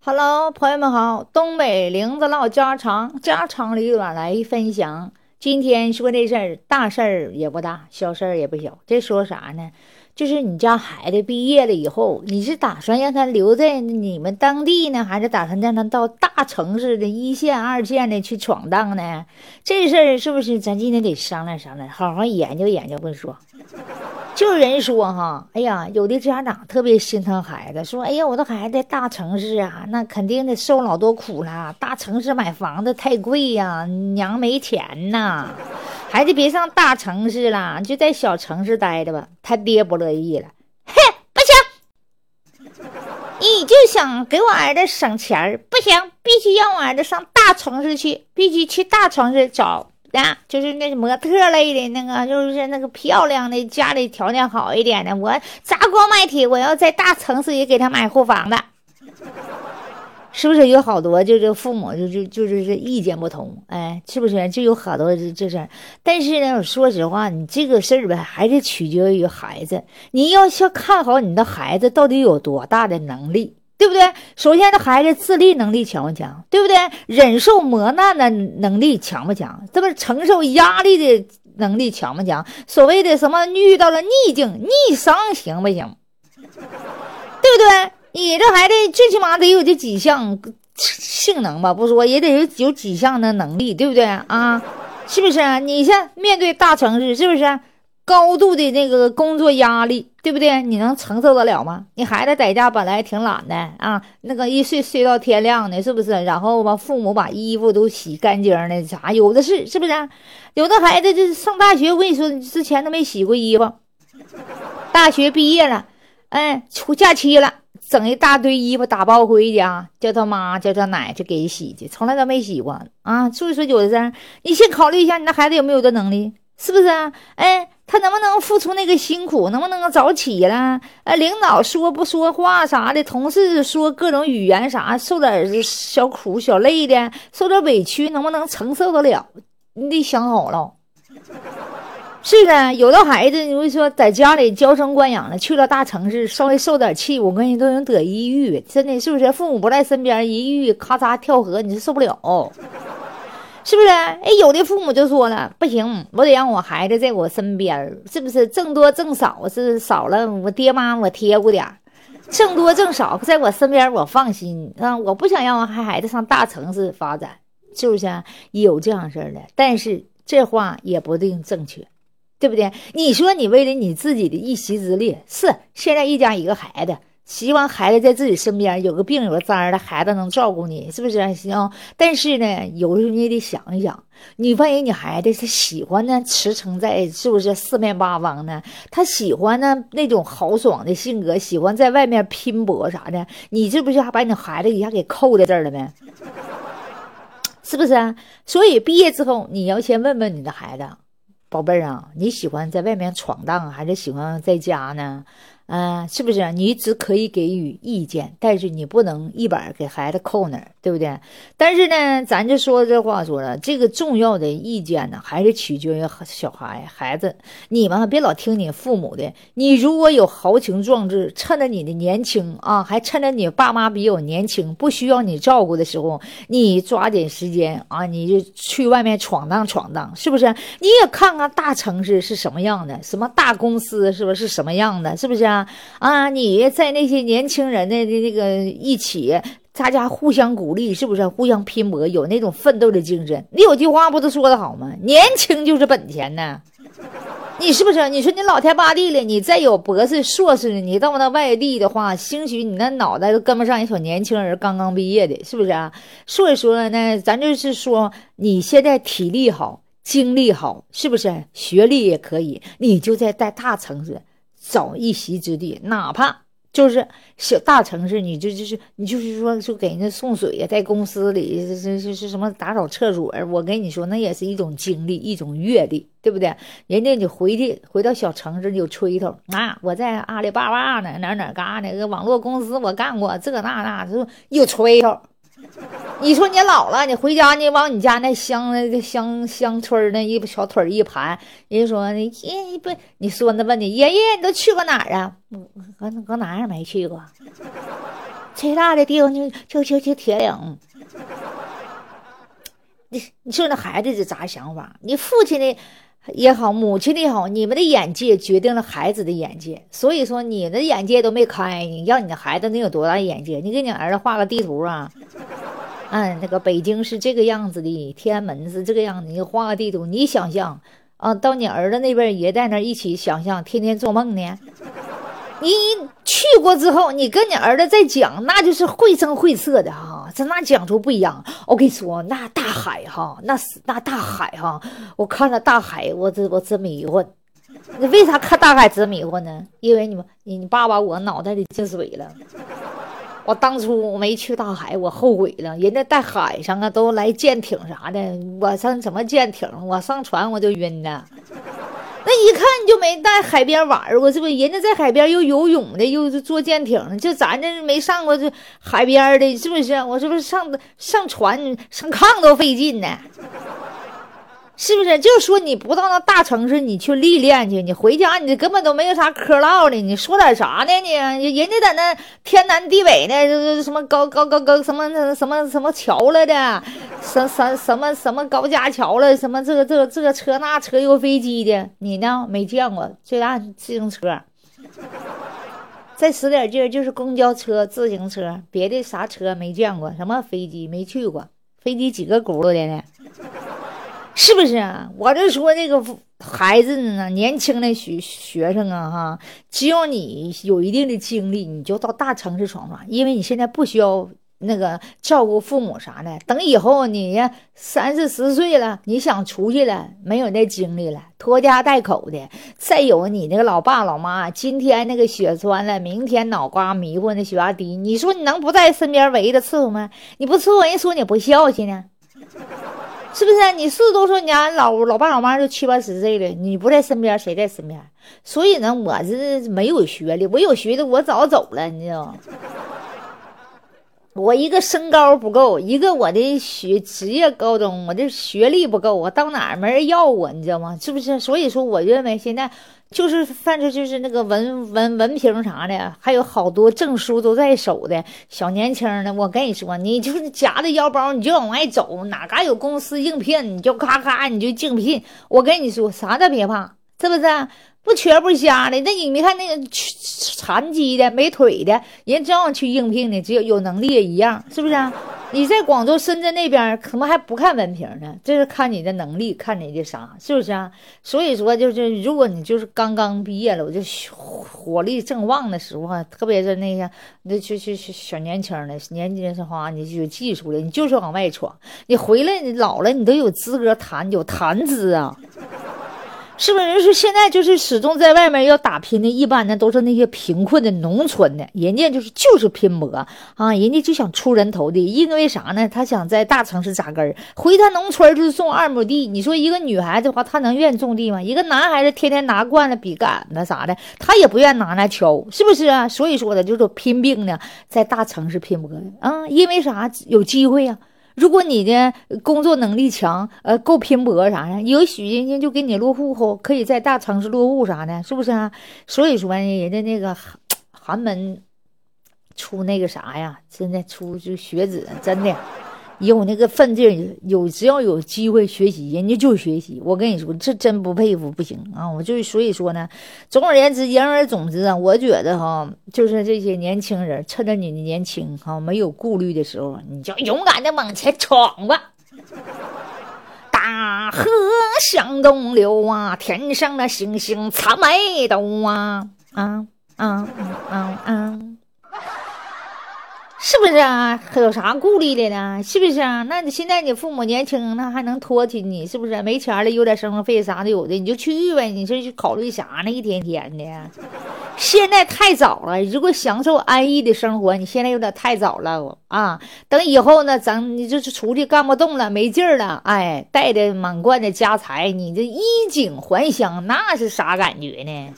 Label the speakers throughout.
Speaker 1: Hello，朋友们好，东北玲子唠家常，家长里短来分享。今天说这事儿，大事儿也不大，小事儿也不小。这说啥呢？就是你家孩子毕业了以后，你是打算让他留在你们当地呢，还是打算让他到大城市的一线、二线的去闯荡呢？这事儿是不是咱今天得商量商量，好好研究研究？我跟你说。就人说哈，哎呀，有的家长特别心疼孩子，说，哎呀，我的孩子在大城市啊，那肯定得受老多苦了。大城市买房子太贵呀，娘没钱呐，孩子别上大城市了，就在小城市待着吧。他爹不乐意了，嘿，不行，你就想给我儿子省钱儿不行，必须让我儿子上大城市去，必须去大城市找。啊，就是那模特类的那个，就是那个漂亮的，家里条件好一点的。我砸锅卖铁，我要在大城市也给他买户房子，是不是有好多就是父母就就就是这意见不同？哎，是不是就有好多这这事儿？但是呢，说实话，你这个事儿吧，还是取决于孩子。你要先看好你的孩子到底有多大的能力。对不对？首先，这孩子自立能力强不强？对不对？忍受磨难的能力强不强？这不承受压力的能力强不强？所谓的什么遇到了逆境、逆商行不行？对不对？你这孩子最起码得有这几项性能吧？不说也得有有几项的能力，对不对啊？是不是？你像面对大城市，是不是？高度的那个工作压力，对不对？你能承受得了吗？你孩子在家本来挺懒的啊，那个一睡睡到天亮的，是不是？然后吧，父母把衣服都洗干净的，啥有的是，是不是？有的孩子就是上大学，我跟你说，之前都没洗过衣服。大学毕业了，哎，出假期了，整一大堆衣服打包回家，叫他妈叫他奶去给洗去，从来都没洗过啊。所以说，有的事你先考虑一下，你那孩子有没有这能力，是不是啊？哎。他能不能付出那个辛苦？能不能早起了？哎，领导说不说话啥的，同事说各种语言啥，受点小苦小累的，受点委屈，能不能承受得了？你得想好了。是的，有的孩子，你会说在家里娇生惯养的，去了大城市稍微受点气，我跟你都能得抑郁，真的是不是？父母不在身边，抑郁咔嚓跳河，你是受不了。是不是？哎，有的父母就说了，不行，我得让我孩子在我身边是不是？挣多挣少是少了，我爹妈我贴乎点挣多挣少在我身边我放心啊！我不想让我孩孩子上大城市发展，是不是？有这样事的，但是这话也不一定正确，对不对？你说你为了你自己的一席之力，是现在一家一个孩子。希望孩子在自己身边，有个病有个灾的孩子能照顾你，是不是行？但是呢，有的时候你也得想一想，你万一你孩子他喜欢呢，驰骋在是不是四面八方呢？他喜欢呢那种豪爽的性格，喜欢在外面拼搏啥的，你这不是还把你孩子一下给扣在这儿了没？是不是啊？所以毕业之后，你要先问问你的孩子，宝贝儿啊，你喜欢在外面闯荡，还是喜欢在家呢？啊，是不是？你只可以给予意见，但是你不能一板给孩子扣那儿，对不对？但是呢，咱就说这话说了，这个重要的意见呢，还是取决于小孩孩子。你们别老听你父母的。你如果有豪情壮志，趁着你的年轻啊，还趁着你爸妈比较年轻，不需要你照顾的时候，你抓紧时间啊，你就去外面闯荡闯荡，是不是？你也看看大城市是什么样的，什么大公司是不是什么样的，是不是啊？啊！你在那些年轻人的那个一起，大家互相鼓励，是不是？互相拼搏，有那种奋斗的精神。你有句话不都说的好吗？年轻就是本钱呢。你是不是？你说你老天八地了，你再有博士、硕士，你到那外地的话，兴许你那脑袋都跟不上一小年轻人刚刚毕业的，是不是啊？所以说呢，咱就是说，你现在体力好，精力好，是不是？学历也可以，你就在在大城市。找一席之地，哪怕就是小大城市，你就就是你就是说，就给人家送水呀，在公司里是是是什么打扫厕所，我跟你说，那也是一种经历，一种阅历，对不对？人家你回去回到小城市你有吹头啊，我在阿里巴巴呢，哪哪嘎那个网络公司我干过，这那那是有吹头。你说你老了，你回家你往你家那乡那乡乡村那一小腿一盘，人家说你爷不，你孙子问你爷爷你都去过哪儿啊？搁搁哪儿也没去过。最大的地方就就就就铁岭。你你说那孩子是咋想法？你父亲的也好，母亲的也好，你们的眼界决定了孩子的眼界。所以说，你的眼界都没开，你让你的孩子能有多大眼界？你给你儿子画个地图啊，嗯，那个北京是这个样子的，天安门是这个样子，你画个地图，你想象啊，到你儿子那边也在那一起想象，天天做梦呢。你去过之后，你跟你儿子再讲，那就是绘声绘色的哈，这那讲出不一样。我跟你说，那大海哈，那是那大海哈，我看着大海，我这我真迷糊。你为啥看大海真迷糊呢？因为你们你爸爸我脑袋里进水了。我当初我没去大海，我后悔了。人家在海上啊，都来舰艇啥的，我上什么舰艇？我上船我就晕了。那一看你就没在海边玩过，是不是？人家在海边又游泳的，又坐舰艇的，就咱这没上过这海边的，是不是？我是不是上上船上炕都费劲呢？是不是？就说你不到那大城市，你去历练去，你回家你根本都没有啥嗑唠的。你说点啥呢？你人家在那天南地北的，什么高高高高什么什么什么桥了的，什什什么什么高架桥了，什么这个这个这个车那车有飞机的，你呢没见过？最大自行车，再使点劲就是公交车、自行车，别的啥车没见过，什么飞机没去过，飞机几个轱辘的呢？是不是啊？我就说那个孩子呢，年轻的学学生啊，哈，只要你有一定的精力，你就到大城市闯闯，因为你现在不需要那个照顾父母啥的。等以后你呀三四十岁了，你想出去了，没有那精力了，拖家带口的。再有你那个老爸老妈，今天那个血栓了，明天脑瓜迷糊，那血压低，你说你能不在身边围着伺候吗？你不伺候，人说你不孝心呢。是不是？你四十多岁，你家老老爸老妈都七八十岁了，你不在身边，谁在身边？所以呢，我是没有学历，我有学历，我早走了，你知道吗？我一个身高不够，一个我的学职业高中，我这学历不够，我到哪儿没人要我，你知道吗？是不是？所以说，我认为现在就是反正就是那个文文文凭啥的，还有好多证书都在手的小年轻的，我跟你说，你就是夹着腰包你就往外走，哪嘎有公司应聘，你就咔咔你就竞聘。我跟你说，啥都别怕，是不是？不瘸不瞎的，那你没看那个残疾的、没腿的人，照样去应聘的，只有有能力也一样，是不是啊？你在广州、深圳那边，可能还不看文凭呢，这是看你的能力，看你的啥，是不是啊？所以说，就是如果你就是刚刚毕业了，我就火力正旺的时候，特别是那些那去去去小年轻的，年轻的时候啊，你有技术的，你就是往外闯，你回来你老了，你都有资格谈，有谈资啊。是不是人说现在就是始终在外面要打拼的，一般呢都是那些贫困的农村的，人家就是就是拼搏啊，人家就想出人头地，因为啥呢？他想在大城市扎根儿，回他农村就是种二亩地。你说一个女孩子的话，她能愿意种地吗？一个男孩子天天拿惯了笔杆子啥的，他也不愿拿那敲，是不是啊？所以说的就是拼命呢，在大城市拼搏啊，因为啥？有机会呀。如果你的工作能力强，呃，够拼搏啥的，也许人家就给你落户后，可以在大城市落户啥的，是不是啊？所以说，人家那个寒寒门出那个啥呀，真的出就学子，真的。有那个奋劲，有只要有机会学习，人家就学习。我跟你说，这真不佩服不行啊！我就所以说呢，总而言之，言而总之啊，我觉得哈，就是这些年轻人，趁着你年轻哈，没有顾虑的时候，你就勇敢的往前闯吧。大河向东流啊，天上的星星参北斗啊啊啊啊啊啊！是不是啊？有啥顾虑的呢？是不是啊？那你现在你父母年轻，那还能托起你？是不是？没钱了，有点生活费啥的有的，你就去呗。你这去考虑啥呢？一天天的，现在太早了。如果享受安逸的生活，你现在有点太早了啊！等以后呢，咱你就是出去干不动了，没劲了，哎，带着满贯的家财，你这衣锦还乡，那是啥感觉呢？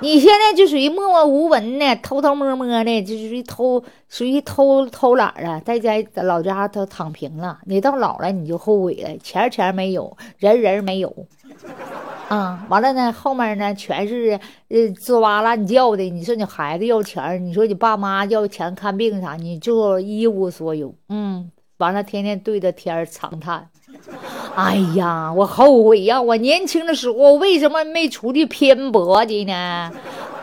Speaker 1: 你现在就属于默默无闻的，偷偷摸摸的，就属于偷，属于偷偷懒了，在家老家都躺平了。你到老了你就后悔了，钱钱没有，人人没有。啊，完了呢，后面呢全是呃吱哇乱叫的。你说你孩子要钱，你说你爸妈要钱看病啥，你就一无所有。嗯，完了天天对着天长叹。哎呀，我后悔呀！我年轻的时候为什么没出去拼搏的呢？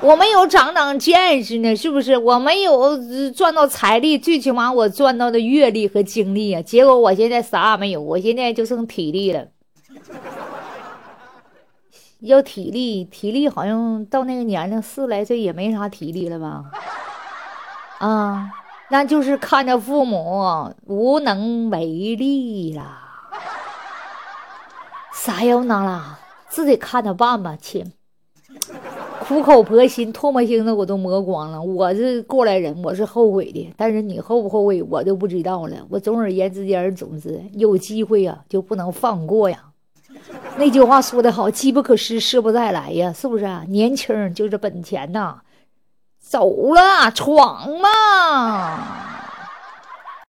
Speaker 1: 我没有长长见识呢，是不是？我没有赚到财力，最起码我赚到的阅历和经历啊。结果我现在啥也没有，我现在就剩体力了。要体力，体力好像到那个年龄四来岁也没啥体力了吧？啊，那就是看着父母无能为力了。啥要拿啦，自己看着办吧，亲。苦口婆心，唾沫星子我都磨光了。我是过来人，我是后悔的。但是你后不后悔，我就不知道了。我总而言之，言总之，有机会呀，就不能放过呀。那句话说得好，“机不可失，失不再来”呀，是不是啊？年轻就是本钱呐，走了，闯嘛。